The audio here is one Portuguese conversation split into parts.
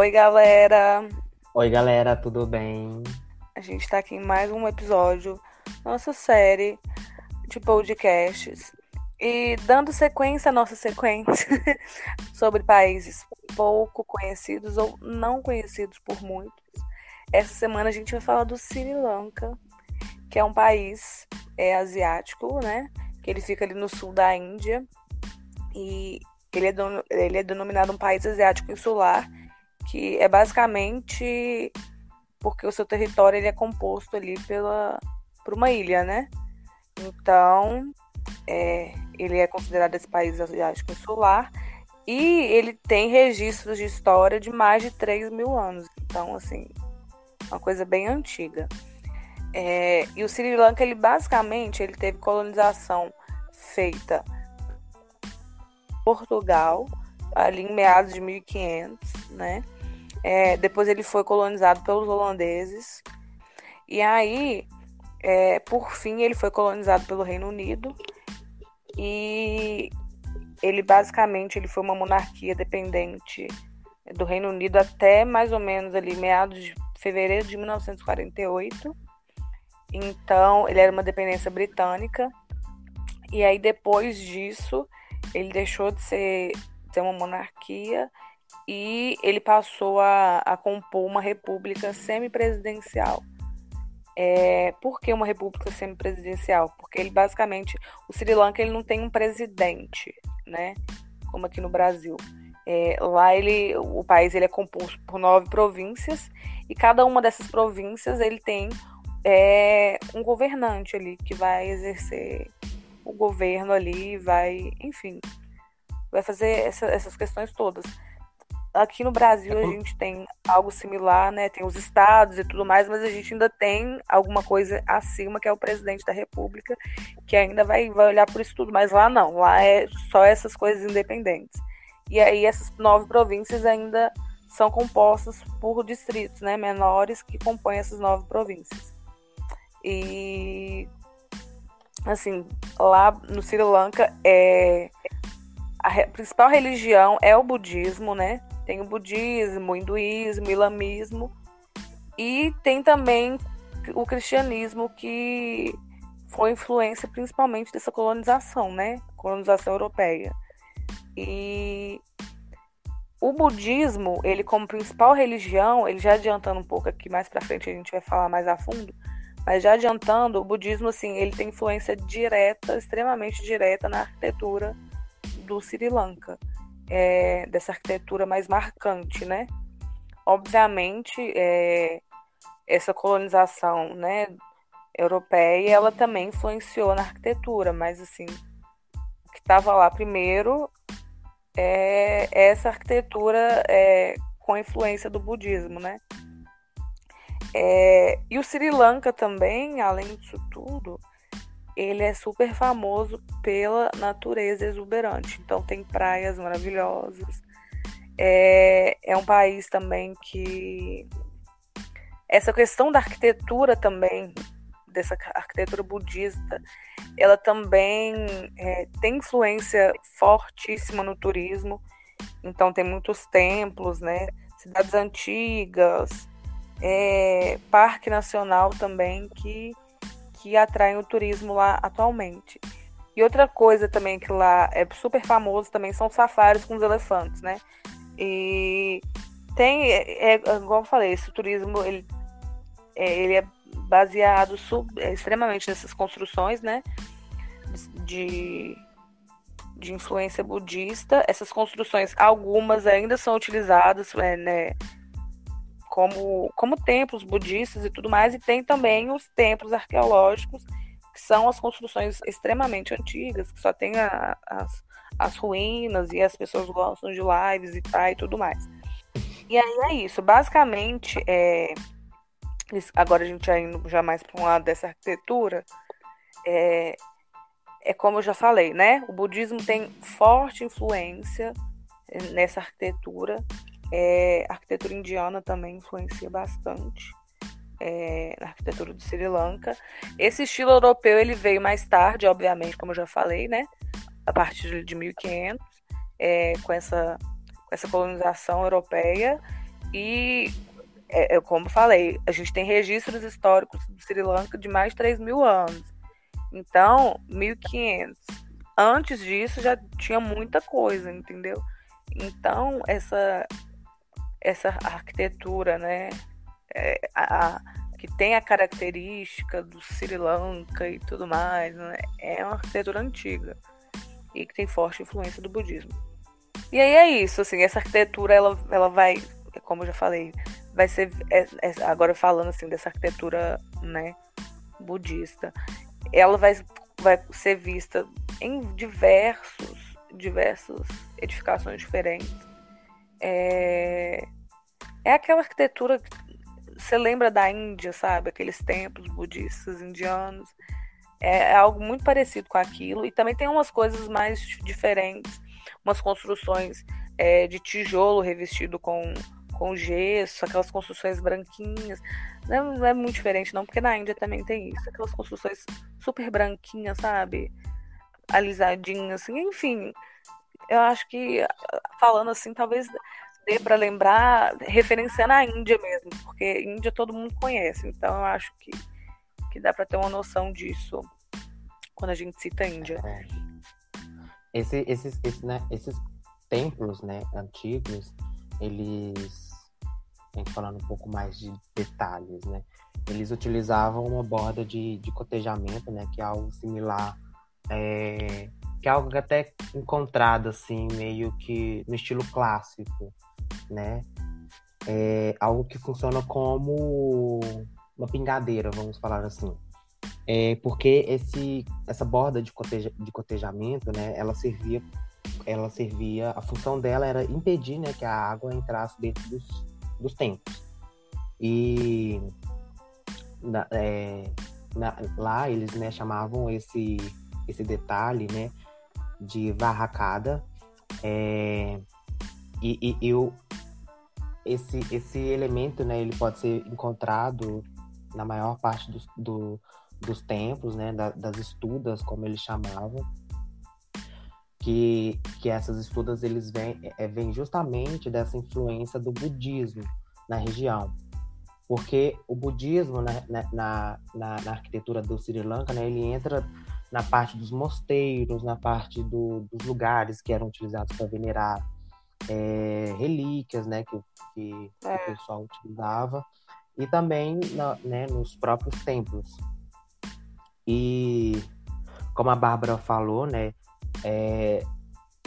Oi, galera! Oi, galera, tudo bem? A gente tá aqui em mais um episódio da nossa série de podcasts. E dando sequência à nossa sequência sobre países pouco conhecidos ou não conhecidos por muitos. Essa semana a gente vai falar do Sri Lanka, que é um país é, asiático, né? Que ele fica ali no sul da Índia. E ele é, ele é denominado um país asiático insular que é basicamente porque o seu território ele é composto ali pela por uma ilha, né? Então, é, ele é considerado esse país asiático insular e ele tem registros de história de mais de 3 mil anos. Então, assim, uma coisa bem antiga. É, e o Sri Lanka, ele basicamente ele teve colonização feita Portugal, ali em meados de 1500, né? É, depois ele foi colonizado pelos holandeses. E aí, é, por fim, ele foi colonizado pelo Reino Unido. E ele basicamente ele foi uma monarquia dependente do Reino Unido até mais ou menos ali meados de fevereiro de 1948. Então, ele era uma dependência britânica. E aí depois disso, ele deixou de ser, de ser uma monarquia e ele passou a, a compor uma república semipresidencial. É, por que uma república semipresidencial? Porque ele basicamente, o Sri Lanka ele não tem um presidente, né? Como aqui no Brasil. É, lá ele, o país ele é composto por nove províncias e cada uma dessas províncias ele tem é, um governante ali que vai exercer o governo ali, vai, enfim, vai fazer essa, essas questões todas aqui no Brasil a gente tem algo similar, né? Tem os estados e tudo mais, mas a gente ainda tem alguma coisa acima que é o presidente da República, que ainda vai, vai olhar por isso tudo, mas lá não, lá é só essas coisas independentes. E aí essas nove províncias ainda são compostas por distritos, né, menores que compõem essas nove províncias. E assim, lá no Sri Lanka é a principal religião é o budismo, né? Tem o budismo, o hinduísmo, o islamismo e tem também o cristianismo que foi influência principalmente dessa colonização, né? Colonização europeia. E o budismo, ele como principal religião, ele já adiantando um pouco aqui mais para frente a gente vai falar mais a fundo, mas já adiantando, o budismo assim, ele tem influência direta, extremamente direta na arquitetura do Sri Lanka é, dessa arquitetura mais marcante, né? Obviamente, é, essa colonização, né, europeia, ela também influenciou na arquitetura, mas assim, o que estava lá primeiro é essa arquitetura é, com influência do budismo, né? É, e o Sri Lanka também, além disso tudo, ele é super famoso pela natureza exuberante. Então tem praias maravilhosas. É, é um país também que essa questão da arquitetura também, dessa arquitetura budista, ela também é, tem influência fortíssima no turismo. Então tem muitos templos, né? Cidades antigas, é, parque nacional também que que atraem o turismo lá atualmente. E outra coisa também que lá é super famoso também são safaris com os elefantes, né? E tem, é, é, igual eu falei, esse turismo ele é, ele é baseado sub, é, extremamente nessas construções, né? De, de influência budista. Essas construções, algumas ainda são utilizadas, é, né? Como, como templos budistas e tudo mais, e tem também os templos arqueológicos, que são as construções extremamente antigas, que só tem a, as, as ruínas e as pessoas gostam de lá visitar e tudo mais. E aí é isso. Basicamente, é, agora a gente já indo já mais para um lado dessa arquitetura, é, é como eu já falei, né? O budismo tem forte influência nessa arquitetura. É, a arquitetura indiana também influencia bastante é, na arquitetura do Sri Lanka. Esse estilo europeu ele veio mais tarde, obviamente, como eu já falei, né? A partir de 1500, é, com essa com essa colonização europeia e é, é, como falei, a gente tem registros históricos do Sri Lanka de mais de 3 mil anos. Então, 1500. Antes disso já tinha muita coisa, entendeu? Então, essa, essa arquitetura, né, é, a, que tem a característica do Sri Lanka e tudo mais, né, é uma arquitetura antiga e que tem forte influência do budismo. E aí é isso, assim, essa arquitetura, ela, ela vai, como eu já falei, vai ser, é, é, agora falando assim, dessa arquitetura, né, budista, ela vai, vai ser vista em diversos, diversas edificações diferentes. É, é aquela arquitetura que você lembra da Índia, sabe? Aqueles templos budistas indianos. É, é algo muito parecido com aquilo. E também tem umas coisas mais diferentes, umas construções é, de tijolo revestido com, com gesso, aquelas construções branquinhas. Não é, é, muito diferente, não, porque na Índia também tem isso. Aquelas construções super branquinhas, sabe? Alisadinhas, assim, enfim. Eu acho que, falando assim, talvez dê para lembrar, referenciando a Índia mesmo, porque Índia todo mundo conhece, então eu acho que, que dá para ter uma noção disso quando a gente cita Índia. É. Esse, esses, esse, né, esses templos né, antigos, eles, a gente falando um pouco mais de detalhes, né? Eles utilizavam uma borda de, de cotejamento, né? Que é algo similar é, que é algo até encontrado assim meio que no estilo clássico, né? É algo que funciona como uma pingadeira, vamos falar assim. É porque esse, essa borda de, coteja, de cotejamento, né, ela servia, ela servia, a função dela era impedir, né, que a água entrasse dentro dos, dos templos. E na, é, na, lá eles, né, chamavam esse, esse detalhe, né, de varracada. É, e, e, esse, esse elemento, né, ele pode ser encontrado na maior parte dos, do, dos templos, né, da, das estudas, como eles chamavam, que, que essas estudas eles vêm, é, vêm justamente dessa influência do budismo na região. Porque o budismo né, na, na, na, arquitetura do Sri Lanka, né, ele entra na parte dos mosteiros, na parte do, dos lugares que eram utilizados para venerar é, relíquias, né, que, que é. o pessoal utilizava, e também na, né, nos próprios templos. E como a Bárbara falou, né, é,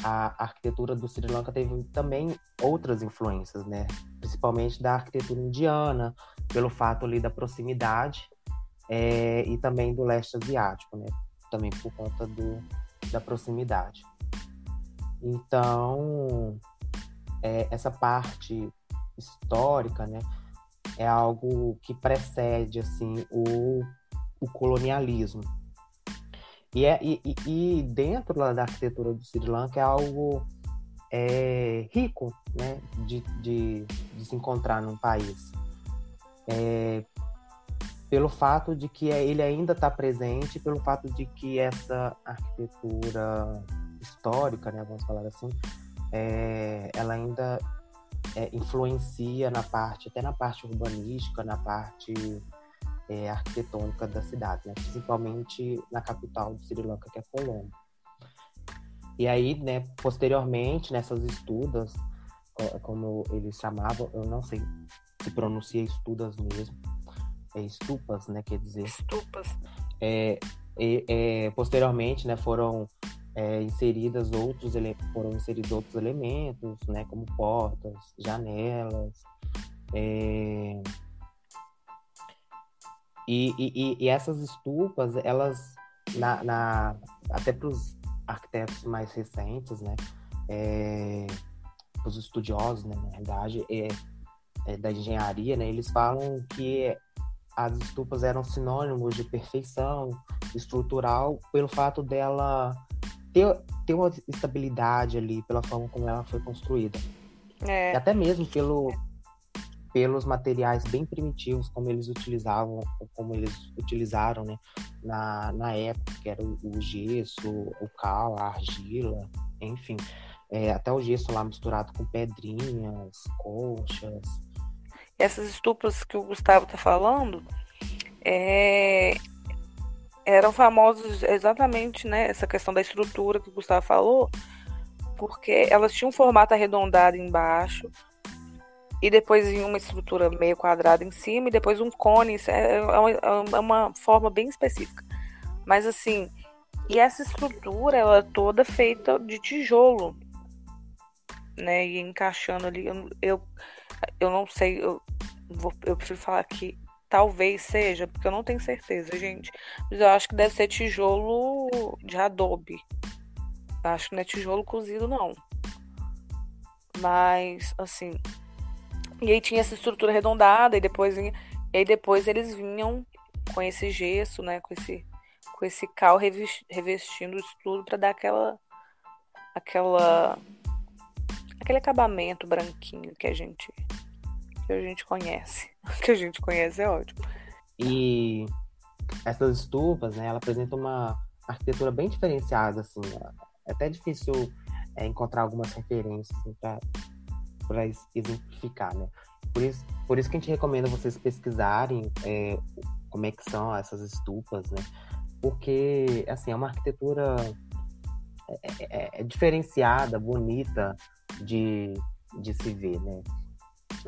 a arquitetura do Sri Lanka teve também outras influências, né, principalmente da arquitetura indiana, pelo fato ali da proximidade é, e também do leste asiático, né, também por conta do, da proximidade. Então, é, essa parte histórica, né, é algo que precede assim o, o colonialismo. E, é, e, e dentro da arquitetura do Sri Lanka é algo é, rico né, de, de, de, se encontrar num país. É, pelo fato de que ele ainda está presente, pelo fato de que essa arquitetura histórica, né, vamos falar assim, é, ela ainda é, influencia na parte, até na parte urbanística, na parte é, arquitetônica da cidade, né? principalmente na capital do Sri Lanka, que é Colombo. E aí, né, posteriormente, nessas estudas, como eles chamavam, eu não sei se pronuncia estudas mesmo, é estupas, né, quer dizer. Estupas. É, é, posteriormente, né, foram é, inseridas outros foram inseridos outros elementos, né, como portas, janelas, é... e, e, e, essas estupas elas na, na até para os arquitetos mais recentes, né? É, os estudiosos, né, na verdade, é, é, da engenharia, né, eles falam que as estupas eram sinônimos de perfeição estrutural pelo fato dela ter, ter uma estabilidade ali, pela forma como ela foi construída. É. E até mesmo pelo, pelos materiais bem primitivos como eles utilizavam, como eles utilizaram né, na, na época, que era o, o gesso, o cal, a argila, enfim. É, até o gesso lá misturado com pedrinhas, conchas. Essas estupas que o Gustavo está falando é, eram famosos exatamente né, essa questão da estrutura que o Gustavo falou, porque elas tinham um formato arredondado embaixo, e depois em uma estrutura meio quadrada em cima, e depois um cone. É, é uma, é uma forma bem específica. Mas assim, e essa estrutura, ela é toda feita de tijolo, né? E encaixando ali, eu, eu, eu não sei, eu, vou, eu prefiro falar que talvez seja, porque eu não tenho certeza, gente. Mas eu acho que deve ser tijolo de adobe. Eu acho que não é tijolo cozido, não. Mas, assim, e aí tinha essa estrutura arredondada e depois e aí depois eles vinham com esse gesso, né, com esse com esse cal revestindo isso tudo para dar aquela aquela aquele acabamento branquinho que a gente que a gente conhece. que a gente conhece é ótimo. E essas estufas, né, ela apresenta uma arquitetura bem diferenciada assim, é até difícil é, encontrar algumas referências assim, para exemplificar, né? Por isso, por isso que a gente recomenda vocês pesquisarem é, como é que são essas estupas, né? Porque, assim, é uma arquitetura é, é, é diferenciada, bonita de, de se ver, né?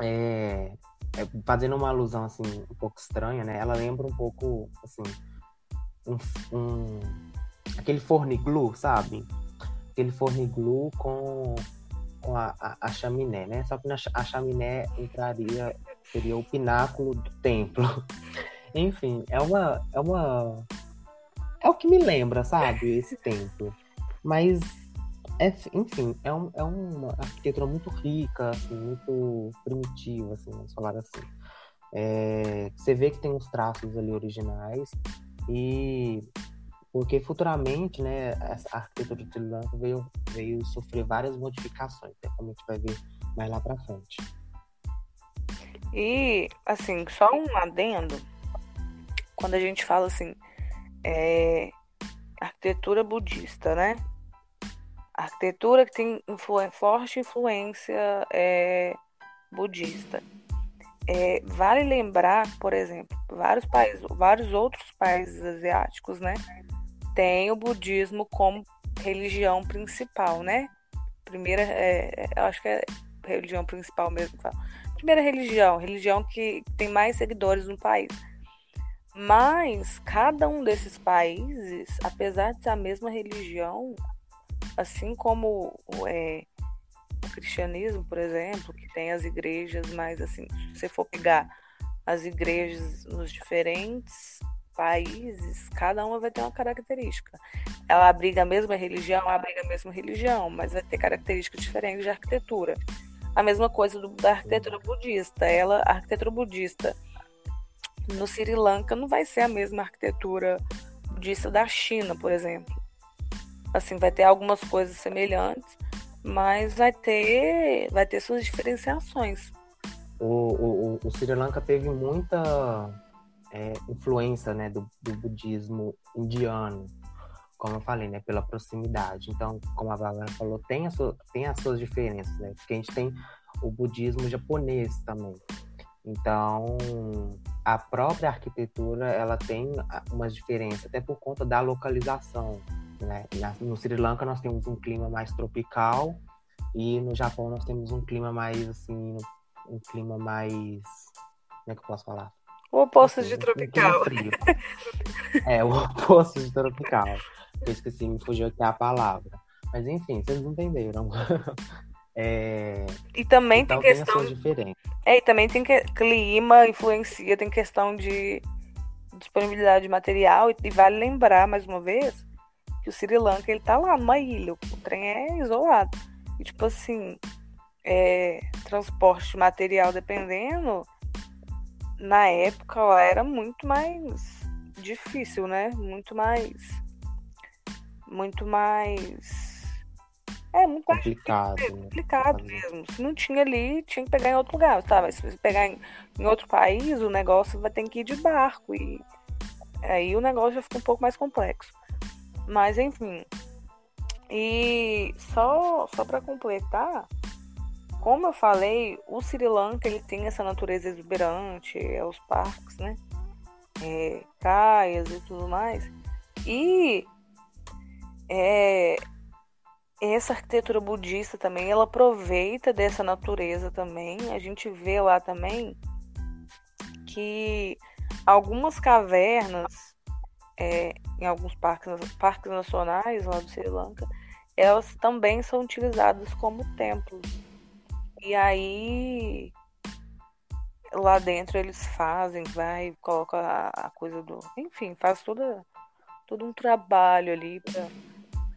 É, é, fazendo uma alusão, assim, um pouco estranha, né? Ela lembra um pouco, assim, um, um aquele forniglu, sabe? Aquele forniglu com com a, a, a, chaminé, né? Só que na, a chaminé entraria, seria o pináculo do templo. Enfim, é uma, é uma. É o que me lembra, sabe? Esse templo. Mas, é, enfim, é, um, é uma arquitetura muito rica, assim, muito primitiva, assim, vamos falar assim. É, você vê que tem uns traços ali originais e porque futuramente, né, a arquitetura de Sri veio, veio sofrer várias modificações, né, como a gente vai ver mais lá para frente. E, assim, só um adendo, quando a gente fala assim, é, arquitetura budista, né? Arquitetura que tem influ forte influência é, budista. É, vale lembrar, por exemplo, vários países, vários outros países asiáticos, né? tem o budismo como religião principal, né? Primeira, é, é acho que é religião principal mesmo. Primeira religião, religião que tem mais seguidores no país. Mas cada um desses países, apesar de ser a mesma religião, assim como é, o cristianismo, por exemplo, que tem as igrejas, mas assim, se você for pegar as igrejas nos diferentes países, cada uma vai ter uma característica. Ela abriga a mesma religião, abriga a mesma religião, mas vai ter características diferentes de arquitetura. A mesma coisa do, da arquitetura budista. Ela, a arquitetura budista no Sri Lanka não vai ser a mesma arquitetura budista da China, por exemplo. Assim, vai ter algumas coisas semelhantes, mas vai ter, vai ter suas diferenciações. O, o, o Sri Lanka teve muita é, influência né, do, do, budismo indiano, como eu falei, né, pela proximidade. Então, como a Bárbara falou, tem, a sua, tem as suas diferenças, né, porque a gente tem o budismo japonês também. Então, a própria arquitetura ela tem umas diferenças, até por conta da localização. Né? No Sri Lanka nós temos um clima mais tropical e no Japão nós temos um clima mais assim, um clima mais, como é que eu posso falar? O oposto de tropical. é, o oposto de tropical. Eu esqueci, me fugiu aqui a palavra. Mas enfim, vocês entenderam. É... E também então, tem questão. Tem é, e também tem que clima influencia, tem questão de, disponibilidade de material. E, vale lembrar, mais uma vez, que o Sri Lanka ele tá lá numa ilha. O trem é isolado. E, tipo assim, é, transporte de material, dependendo, na época lá era muito mais difícil, né? Muito mais. Muito mais é muito complicado. É complicado mesmo. Se não tinha ali, tinha que pegar em outro lugar. Tá? Se você pegar em, em outro país, o negócio vai ter que ir de barco. E aí o negócio já fica um pouco mais complexo. Mas enfim. E só, só para completar, como eu falei, o Sri Lanka ele tem essa natureza exuberante, é os parques, né? É, e tudo mais. E é, essa arquitetura budista também, ela aproveita dessa natureza também. A gente vê lá também que algumas cavernas é, em alguns parques, parques nacionais lá do Sri Lanka, elas também são utilizadas como templos. E aí lá dentro eles fazem, vai, coloca a, a coisa do. Enfim, faz toda, todo um trabalho ali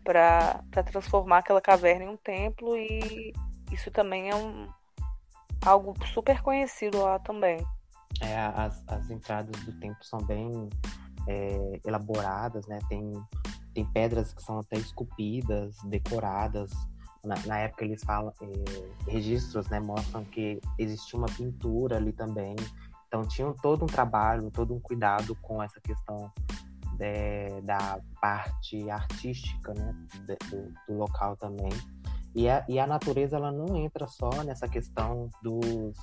para transformar aquela caverna em um templo e isso também é um algo super conhecido lá também. É, as, as entradas do templo são bem é, elaboradas, né? Tem, tem pedras que são até esculpidas, decoradas. Na, na época eles falam, é, registros, né? Mostram que existia uma pintura ali também. Então tinham todo um trabalho, todo um cuidado com essa questão é, da parte artística né, do, do, local também. E a, e a natureza ela não entra só nessa questão dos,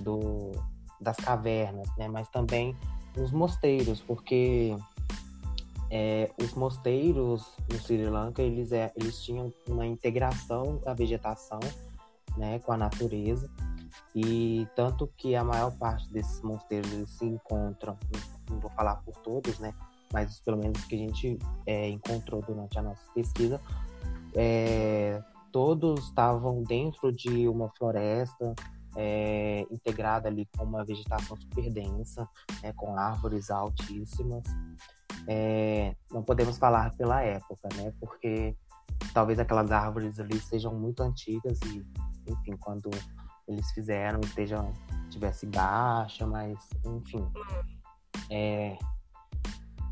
do, das cavernas, né, mas também nos mosteiros, porque é, os mosteiros no Sri Lanka eles, é, eles tinham uma integração da vegetação né, com a natureza e tanto que a maior parte desses mosteiros eles se encontram não vou falar por todos, né? Mas pelo menos que a gente é, encontrou durante a nossa pesquisa, é, todos estavam dentro de uma floresta é, integrada ali com uma vegetação super densa, né, com árvores altíssimas. É, não podemos falar pela época, né? Porque talvez aquelas árvores ali sejam muito antigas e, enfim, quando eles fizeram estejam tivesse baixa, mas enfim, é,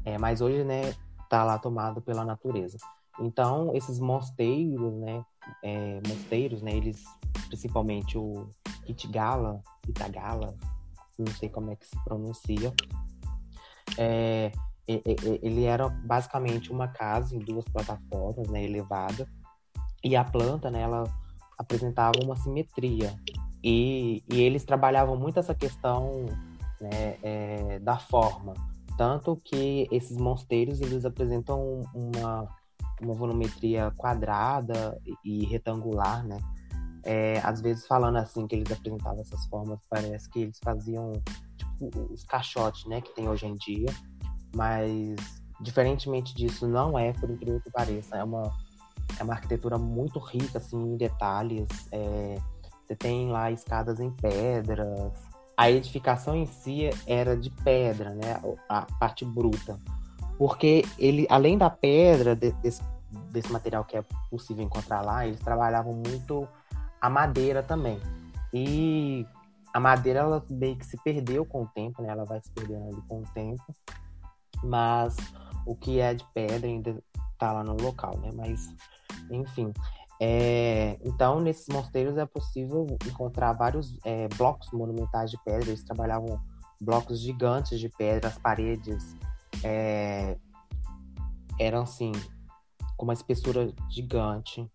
é, mas hoje, né, tá lá tomado pela natureza. Então, esses mosteiros, né, é, mosteiros, né, eles, principalmente o Itagala, Itagala, não sei como é que se pronuncia, é, ele era basicamente uma casa em duas plataformas, né, elevada, e a planta, né, ela apresentava uma simetria. E, e eles trabalhavam muito essa questão né, é, da forma. Tanto que esses mosteiros eles apresentam uma, uma volumetria quadrada e retangular, né? É, às vezes falando assim que eles apresentavam essas formas, parece que eles faziam tipo, os caixotes, né, que tem hoje em dia. Mas diferentemente disso, não é, por incrível que pareça, é uma é uma arquitetura muito rica assim em detalhes. É, você tem lá escadas em pedras, a edificação em si era de pedra, né? A parte bruta. Porque ele, além da pedra, desse, desse material que é possível encontrar lá, eles trabalhavam muito a madeira também. E a madeira, ela meio que se perdeu com o tempo, né? Ela vai se perdendo com o tempo. Mas o que é de pedra ainda tá lá no local, né? Mas, enfim. É, então, nesses mosteiros é possível encontrar vários é, blocos monumentais de pedra. Eles trabalhavam blocos gigantes de pedra, as paredes é, eram assim, com uma espessura gigante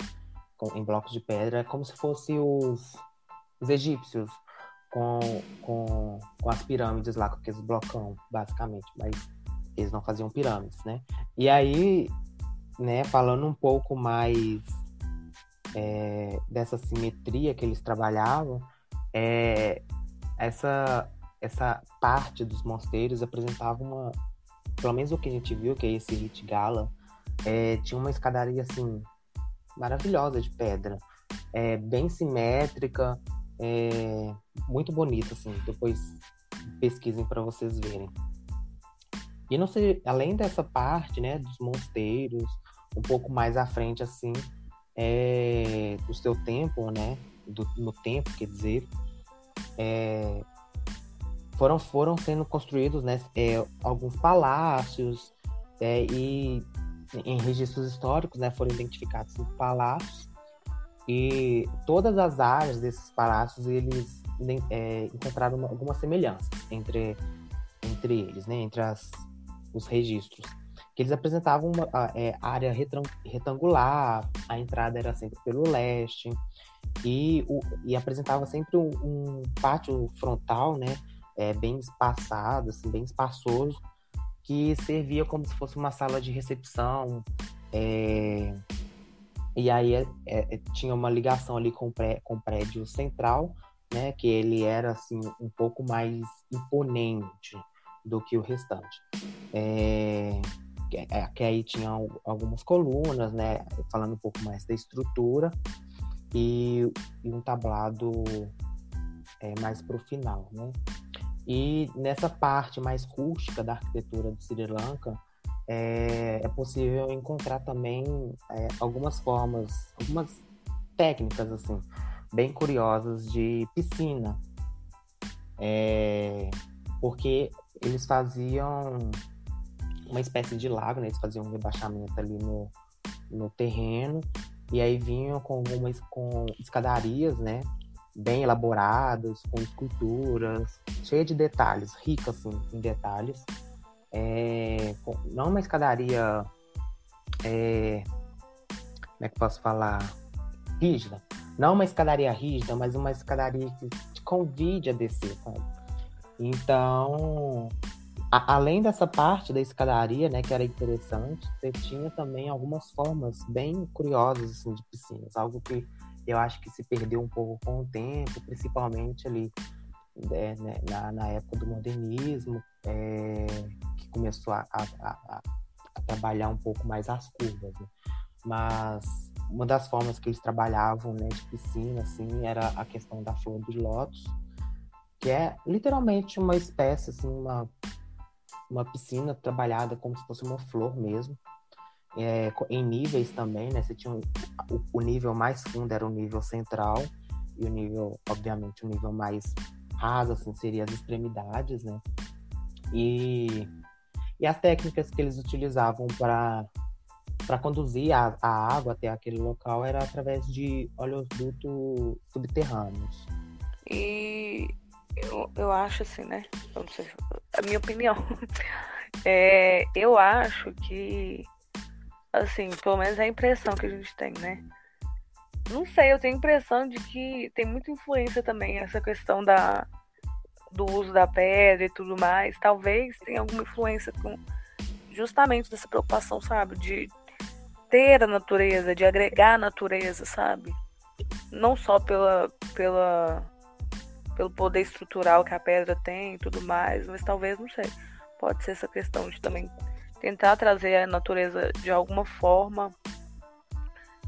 com, em blocos de pedra, como se fossem os, os egípcios com, com, com as pirâmides lá, com aqueles blocão, basicamente. Mas eles não faziam pirâmides, né? E aí, né, falando um pouco mais é, dessa simetria que eles trabalhavam, é, essa, essa parte dos mosteiros apresentava uma, pelo menos o que a gente viu, que é esse Hit Gala, é, tinha uma escadaria assim maravilhosa de pedra, é, bem simétrica, é, muito bonita assim. Depois pesquisem para vocês verem. E não sei, além dessa parte, né, dos mosteiros, um pouco mais à frente, assim, é, do seu tempo, né, do, no tempo, quer dizer, é, foram, foram sendo construídos, né, é, alguns palácios é, e em registros históricos, né, foram identificados cinco palácios e todas as áreas desses palácios eles é, encontraram alguma semelhança entre entre eles, né, entre as os registros, que eles apresentavam uma é, área retangular, a entrada era sempre pelo leste, e, o, e apresentava sempre um, um pátio frontal, né, é, bem espaçado, assim, bem espaçoso, que servia como se fosse uma sala de recepção, é, e aí é, é tinha uma ligação ali com, pré, com o prédio central, né, que ele era assim um pouco mais imponente, do que o restante. É, que, é, que, aí tinha algumas colunas, né, falando um pouco mais da estrutura e, e um tablado é, mais para o final, né. E nessa parte mais rústica da arquitetura do Sri Lanka, é, é possível encontrar também é, algumas formas, algumas técnicas assim, bem curiosas de piscina. É, porque eles faziam uma espécie de lago, né? Eles faziam um rebaixamento ali no, no terreno e aí vinham com algumas com escadarias, né? Bem elaboradas, com esculturas, cheia de detalhes, rica assim, em detalhes. É, não uma escadaria, é, como é que posso falar, rígida. Não uma escadaria rígida, mas uma escadaria que te convide a descer, sabe? Então, a, além dessa parte da escadaria, né, que era interessante, você tinha também algumas formas bem curiosas assim, de piscinas, algo que eu acho que se perdeu um pouco com o tempo, principalmente ali né, né na, na, época do modernismo, é, que começou a, a, a, a, trabalhar um pouco mais as curvas. Né? Mas uma das formas que eles trabalhavam né, de piscina assim, era a questão da flor dos lótus, que é literalmente uma espécie, assim, uma, uma piscina trabalhada como se fosse uma flor mesmo, é, em níveis também, né? Você tinha um, o, o, nível mais fundo era o nível central e o nível, obviamente, o nível mais raso, assim, seria as extremidades, né? E, e as técnicas que eles utilizavam para para conduzir a, a água até aquele local era através de oleodutos subterrâneos. E eu, eu acho assim, né? Não sei, a minha opinião. É, eu acho que, assim, pelo menos é a impressão que a gente tem, né? Não sei, eu tenho a impressão de que tem muita influência também essa questão da, do uso da pedra e tudo mais. Talvez tenha alguma influência com justamente dessa preocupação, sabe? De ter a natureza, de agregar a natureza, sabe? Não só pela, pela pelo poder estrutural que a pedra tem e tudo mais, mas talvez, não sei, pode ser essa questão de também tentar trazer a natureza de alguma forma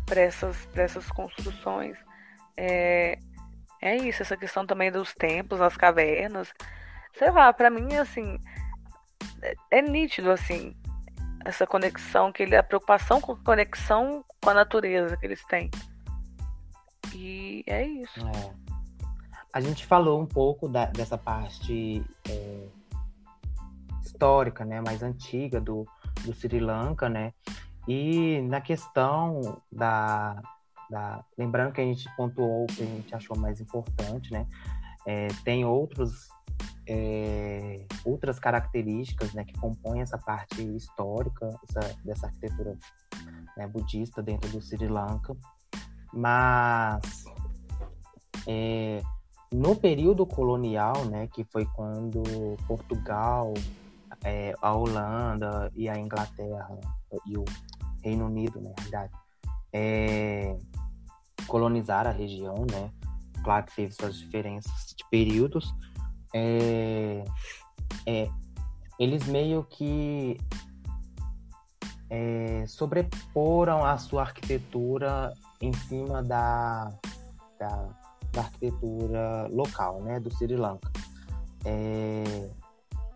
para essas, essas construções. É, é isso, essa questão também dos templos, as cavernas. Sei lá, para mim, assim, é, é, nítido, assim, essa conexão, que ele, a preocupação com a conexão com a natureza que eles têm. E é isso. É. A gente falou um pouco da, dessa parte é, histórica, né, mais antiga do, do Sri Lanka, né? E na questão da, da, lembrando que a gente pontuou o que a gente achou mais importante, né? É, tem outros é, outras características né, que compõem essa parte histórica essa, dessa arquitetura né, budista dentro do Sri Lanka, mas é, no período colonial, né, que foi quando Portugal, é, a Holanda e a Inglaterra e o Reino Unido, né, na verdade, é, colonizaram a região, né? Claro que teve suas diferenças de períodos. É, é, eles meio que é, sobreporam a sua arquitetura em cima da, da da arquitetura local, né, do Sri Lanka. É,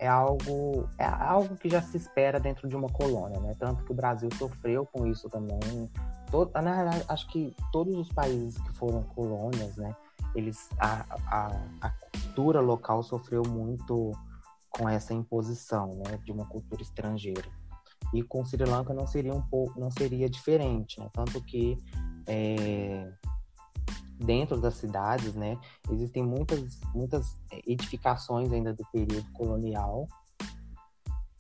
é algo é algo que já se espera dentro de uma colônia, né? Tanto que o Brasil sofreu com isso também. Todo, na verdade, acho que todos os países que foram colônias, né? Eles a, a, a cultura local sofreu muito com essa imposição, né? De uma cultura estrangeira. E com Sri Lanka não seria um pouco, não seria diferente, né? Tanto que é, dentro das cidades, né, existem muitas, muitas é, edificações ainda do período colonial,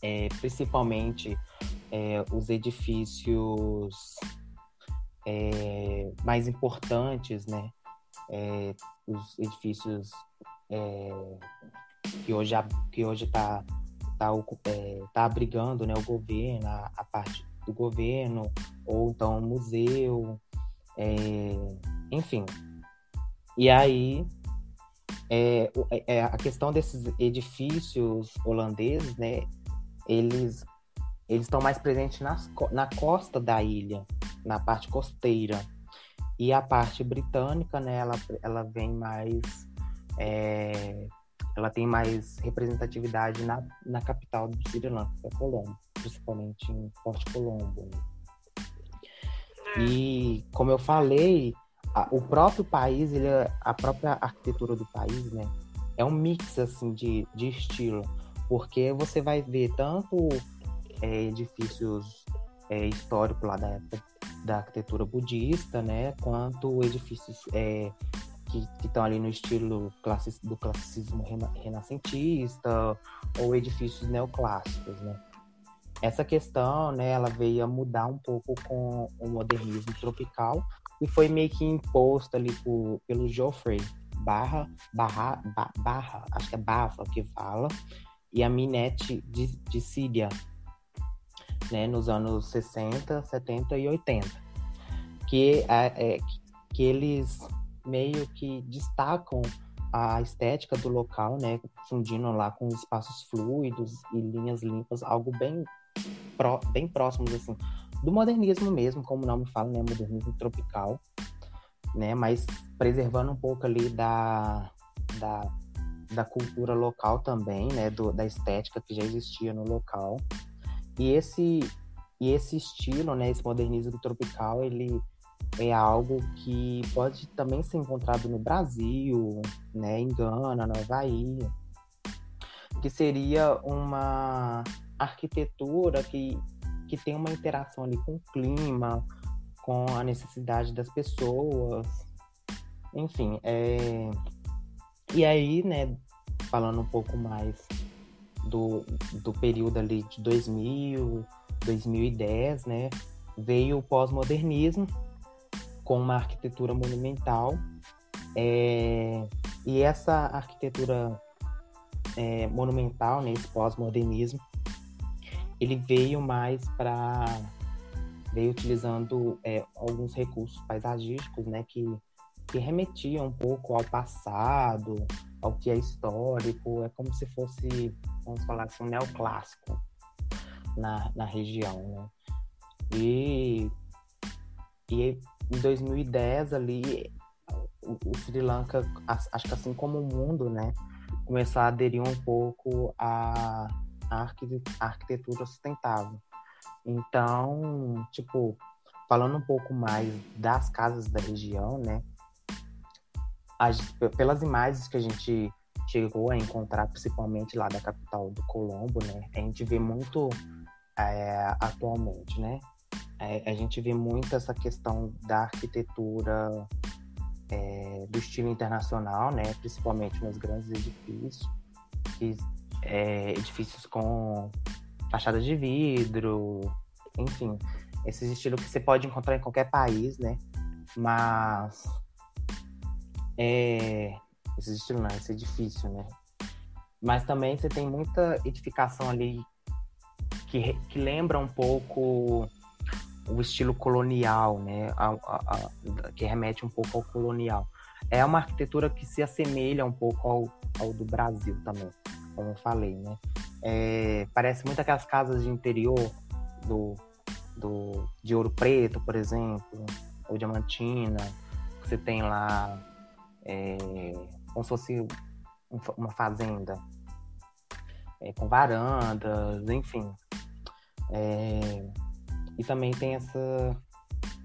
é, principalmente é, os edifícios é, mais importantes, né, é, os edifícios é, que hoje que hoje está tá, tá abrigando né, o governo, a, a, parte do governo, ou então museu, enfim, e aí, é, é, é, a questão desses edifícios holandeses, né? Eles eles estão mais presentes nas, na costa da ilha, na parte costeira. E a parte britânica, né? Ela, ela vem mais é, ela tem mais representatividade na, na capital do Sri Lanka, que é Colombo, principalmente em Porto Colombo. Né? E como eu falei, a, o próprio país, ele, é, a própria arquitetura do país, né, é um mix assim de, de estilo, porque você vai ver tanto é, edifícios é, históricos lá da época da arquitetura budista, né, quanto edifícios é, que estão ali no estilo classi do classicismo rena renascentista ou edifícios neoclássicos, né. Essa questão, né, ela veio a mudar um pouco com o modernismo tropical, e foi meio que imposto ali por, pelo Geoffrey Barra, Barra, Barra, acho que é Bava que fala, e a Minette de, de Síria, né, nos anos 60, 70 e 80, que, é, que eles meio que destacam a estética do local, né, fundindo lá com espaços fluidos e linhas limpas, algo bem, pró, bem próximos assim do modernismo mesmo, como o nome fala, né, modernismo tropical, né, mas preservando um pouco ali da, da, da cultura local também, né, do, da estética que já existia no local. E esse e esse estilo, né, esse modernismo tropical, ele é algo que pode também ser encontrado no Brasil, né, em Gana, no Havaí, que seria uma arquitetura que que tem uma interação ali com o clima, com a necessidade das pessoas, enfim. É... E aí, né, falando um pouco mais do, do período ali de 2000, 2010, né, veio o pós-modernismo com uma arquitetura monumental. É... E essa arquitetura é, monumental, né, esse pós-modernismo, ele veio mais para veio utilizando é, alguns recursos paisagísticos, né, que, que remetiam um pouco ao passado, ao que é histórico, é como se fosse, vamos falar assim, um neoclássico na, na região, né? E, e em 2010 ali, o, o Sri Lanka, acho que assim como o mundo, né, começou a aderir um pouco a a arquitetura sustentável. Então, tipo, falando um pouco mais das casas da região, né? As, pelas imagens que a gente chegou a encontrar, principalmente lá da capital do Colombo, né? A gente vê muito é, atualmente, né? É, a gente vê muito essa questão da arquitetura é, do estilo internacional, né? Principalmente nos grandes edifícios, que é, edifícios com fachadas de vidro, enfim, esses estilos que você pode encontrar em qualquer país, né? Mas é, esses estilos não, esse edifício, né? Mas também você tem muita edificação ali que, que lembra um pouco o estilo colonial, né? A, a, a, que remete um pouco ao colonial. É uma arquitetura que se assemelha um pouco ao, ao do Brasil também como eu falei, né? É, parece muito aquelas casas de interior do, do, de Ouro Preto, por exemplo, ou Diamantina, que você tem lá é, como se fosse uma fazenda. é, com varandas, enfim. É, e também tem essa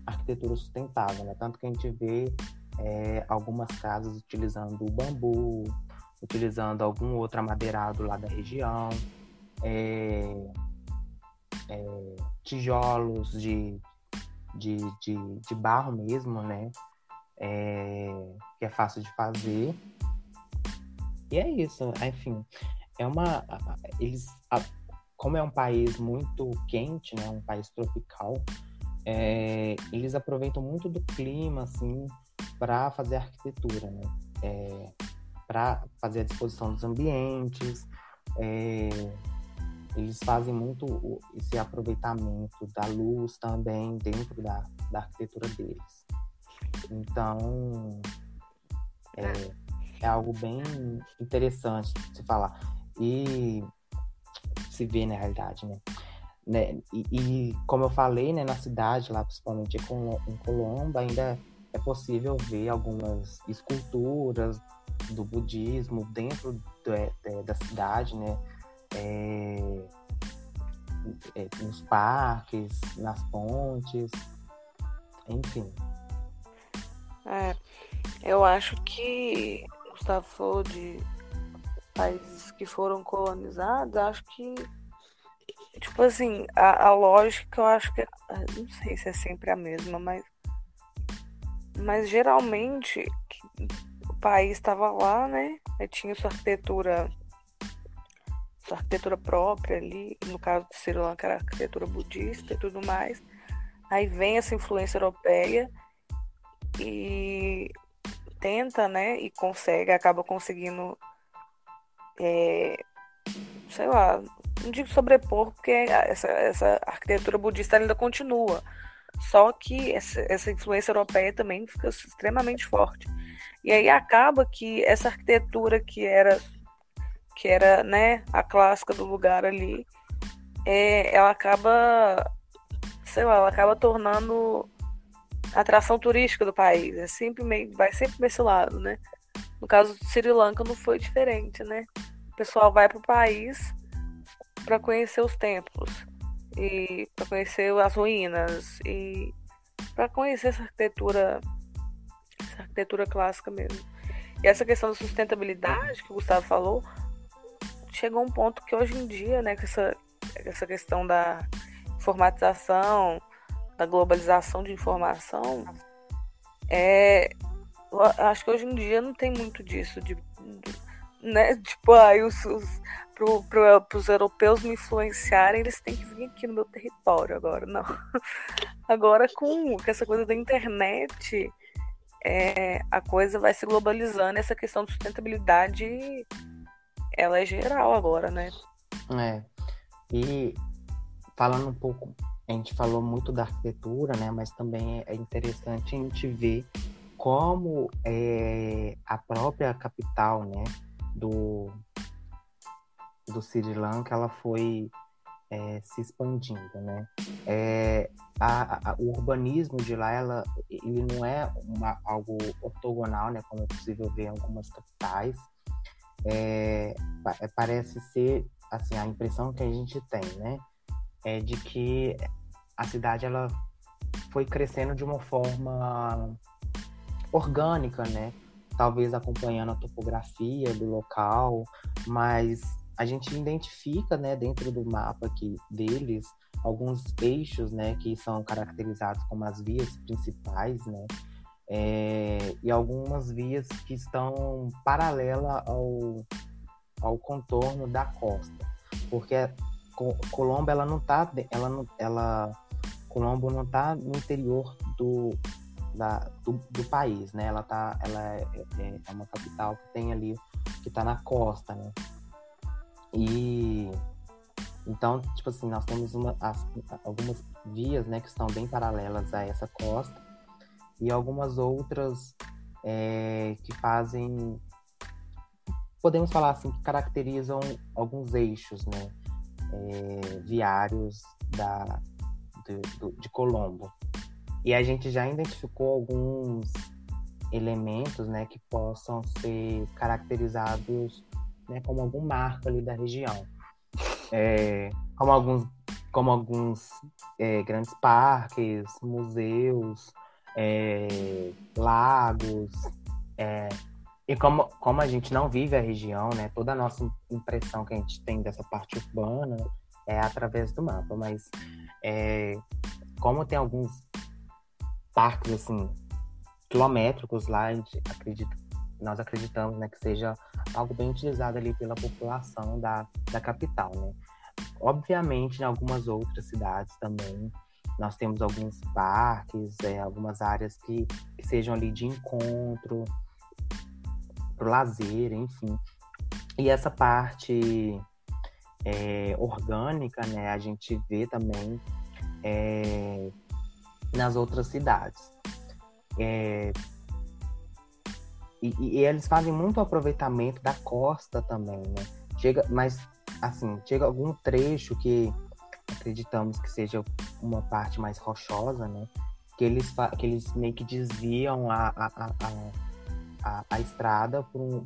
arquitetura sustentável, né? Tanto que a gente vê é, algumas casas utilizando o bambu, utilizando algum outro amadeirado lá da região, é, é, tijolos de, de, de, de, barro mesmo, né? É, que é fácil de fazer. E é isso, enfim. É uma. Eles, como é um país muito quente, né? Um país tropical, é, eles aproveitam muito do clima, assim, para fazer arquitetura, né? É, para fazer a disposição dos ambientes. É, eles fazem muito esse aproveitamento da luz também dentro da, da arquitetura deles. Então, é, é algo bem interessante de se falar. E se ver na realidade, né? né? E, e, como eu falei, né, na cidade, lá principalmente em Colombo, ainda é possível ver algumas esculturas do budismo dentro do, é, da cidade, né? É, é, nos parques, nas pontes, enfim. É, eu acho que Gustavo falou de países que foram colonizados, acho que tipo assim, a, a lógica eu acho que não sei se é sempre a mesma, mas mas geralmente o país estava lá, né? tinha sua arquitetura sua arquitetura própria ali, no caso de Sri Lanka era arquitetura budista e tudo mais. Aí vem essa influência europeia e tenta, né, e consegue, acaba conseguindo, é, sei lá, não digo sobrepor, porque essa, essa arquitetura budista ainda continua. Só que essa, essa influência europeia também fica extremamente forte. E aí acaba que essa arquitetura que era que era né, a clássica do lugar ali, é, ela acaba, sei lá, ela acaba tornando atração turística do país. É sempre meio, vai sempre para esse lado, né? No caso de Sri Lanka não foi diferente, né? O pessoal vai para o país para conhecer os templos e para conhecer as ruínas e para conhecer essa arquitetura, essa arquitetura clássica mesmo. E essa questão da sustentabilidade que o Gustavo falou, chegou um ponto que hoje em dia, né, com essa, essa questão da informatização, da globalização de informação, é, acho que hoje em dia não tem muito disso, de, de né, tipo, aí os, os pro, pro, pros europeus me influenciarem, eles têm que vir aqui no meu território agora, não. Agora com, com essa coisa da internet, é, a coisa vai se globalizando, essa questão de sustentabilidade ela é geral agora, né? É. E falando um pouco, a gente falou muito da arquitetura, né? Mas também é interessante a gente ver como é, a própria capital, né? Do, do Sri Lanka, ela foi é, se expandindo, né? É, a, a, o urbanismo de lá, ela, ele não é uma, algo ortogonal, né? Como é possível ver em algumas capitais, é, é, parece ser assim a impressão que a gente tem, né, é de que a cidade ela foi crescendo de uma forma orgânica, né? Talvez acompanhando a topografia do local, mas a gente identifica, né, dentro do mapa aqui deles, alguns eixos, né, que são caracterizados como as vias principais, né, é, e algumas vias que estão paralela ao, ao contorno da costa, porque Colombo ela não tá, ela não, ela Colombo não tá no interior do, da, do, do, país, né? Ela tá, ela é, é, é uma capital que tem ali que está na costa, né? E então, tipo assim, nós temos uma, as, algumas vias, né, que estão bem paralelas a essa costa e algumas outras é, que fazem, podemos falar assim, que caracterizam alguns eixos né, é, viários da, de, Colombo. E a gente já identificou alguns elementos né, que possam ser caracterizados né, como algum marco ali da região. é, como alguns, como alguns é, grandes parques, museus, é, lagos. É, e como, como a gente não vive a região, né, toda a nossa impressão que a gente tem dessa parte urbana é através do mapa. Mas é, como tem alguns parques assim quilométricos lá, a gente acredita, nós acreditamos né, que seja algo bem utilizado ali pela população da, da capital. Né? Obviamente, em algumas outras cidades também, nós temos alguns parques, é, algumas áreas que, que sejam ali de encontro, para o lazer, enfim. E essa parte é, orgânica, né, a gente vê também é, nas outras cidades. É, e, e, eles fazem muito aproveitamento da costa também, né? Chega, mas assim, chega algum trecho que acreditamos que seja uma parte mais rochosa, né? Que eles, que eles meio que desviam a, a, a, a, a estrada um,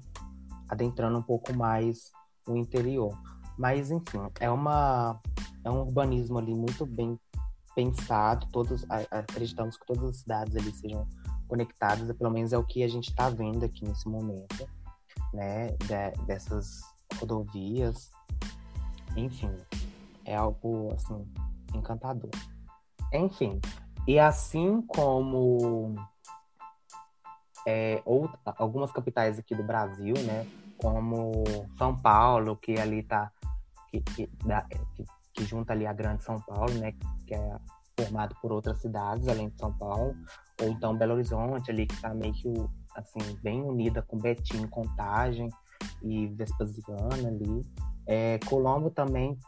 adentrando um pouco mais o interior. Mas enfim, é uma é um urbanismo ali muito bem pensado. Todos acreditamos que todas as cidades ali sejam conectadas, pelo menos é o que a gente está vendo aqui nesse momento, né? De, dessas rodovias, enfim, é algo assim encantador. Enfim, e assim como é, algumas capitais aqui do Brasil, né? Como São Paulo, que ali tá que, que, que, que junta ali a Grande São Paulo, né? Que é formado por outras cidades além de São Paulo, ou então Belo Horizonte ali que está meio que assim bem unida com Betim, Contagem e Vespasiana ali. É, Colombo também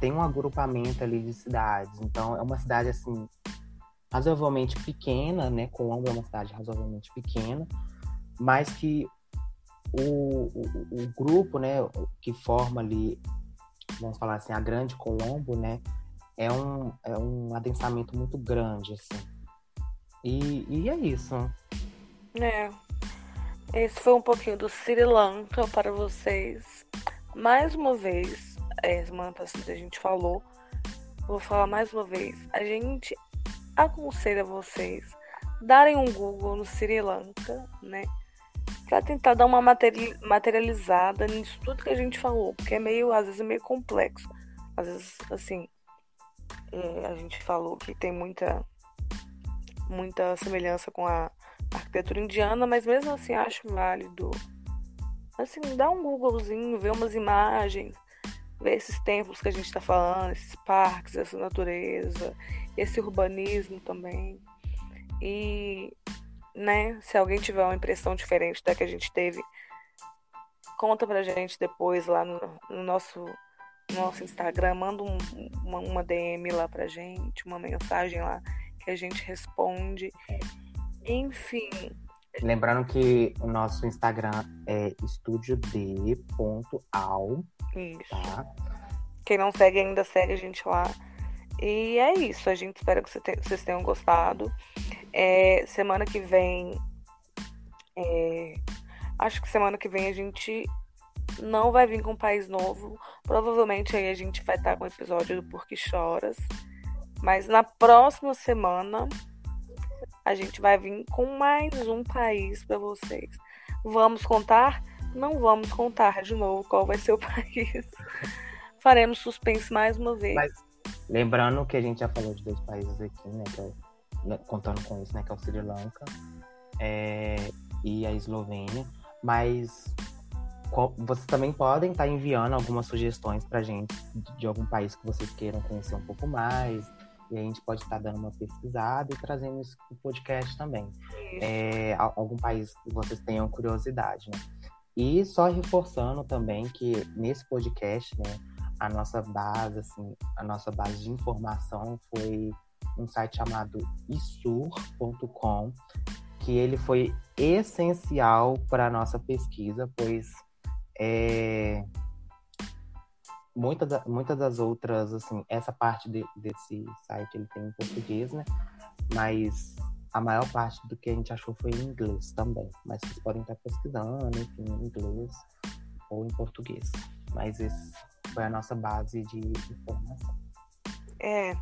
tem um agrupamento ali de cidades, então é uma cidade assim razoavelmente pequena, né? Colombo é uma cidade razoavelmente pequena, mas que o, o, o grupo, né, que forma ali, vamos falar assim, a Grande Colombo, né, é um, é um adensamento muito grande, assim. E, e é isso. É. Esse foi um pouquinho do Sri Lanka para vocês. Mais uma vez, é, semana passada a gente falou. Vou falar mais uma vez. A gente aconselha vocês darem um Google no Sri Lanka, né? Pra tentar dar uma materializada nisso tudo que a gente falou, porque é meio, às vezes, é meio complexo. Às vezes, assim, é, a gente falou que tem muita muita semelhança com a arquitetura indiana, mas mesmo assim acho válido assim, dar um Googlezinho, ver umas imagens, ver esses templos que a gente está falando, esses parques, essa natureza, esse urbanismo também. E, né, se alguém tiver uma impressão diferente da que a gente teve, conta pra gente depois lá no, no nosso nosso Instagram, manda um, uma, uma, DM lá pra gente, uma mensagem lá que a gente responde. Enfim. Lembrando que o nosso Instagram é estudiod.al. Isso. Tá? Quem não segue ainda, segue a gente lá. E é isso. A gente espera que vocês tenham gostado. É, semana que vem. É, acho que semana que vem a gente não vai vir com um país novo. Provavelmente aí a gente vai estar com o episódio do Porque Choras. Mas na próxima semana a gente vai vir com mais um país para vocês. Vamos contar? Não vamos contar de novo qual vai ser o país. Faremos suspense mais uma vez. Mas, lembrando que a gente já falou de dois países aqui, né? É, né contando com isso, né? Que é o Sri Lanka é, e a Eslovênia. Mas vocês também podem estar tá enviando algumas sugestões para gente de algum país que vocês queiram conhecer um pouco mais. E a gente pode estar dando uma pesquisada e trazendo isso para o podcast também. É, algum país que vocês tenham curiosidade, né? E só reforçando também que nesse podcast, né, a nossa base, assim, a nossa base de informação foi um site chamado isur.com, que ele foi essencial para a nossa pesquisa, pois é, muitas muitas das outras, assim, essa parte de, desse site ele tem em português, né? Mas a maior parte do que a gente achou foi em inglês também. Mas vocês podem estar pesquisando, enfim, em inglês ou em português. Mas esse foi a nossa base de informação. É.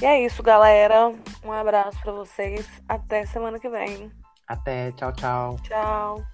E é isso, galera. Um abraço para vocês. Até semana que vem. Até, tchau, tchau. Tchau.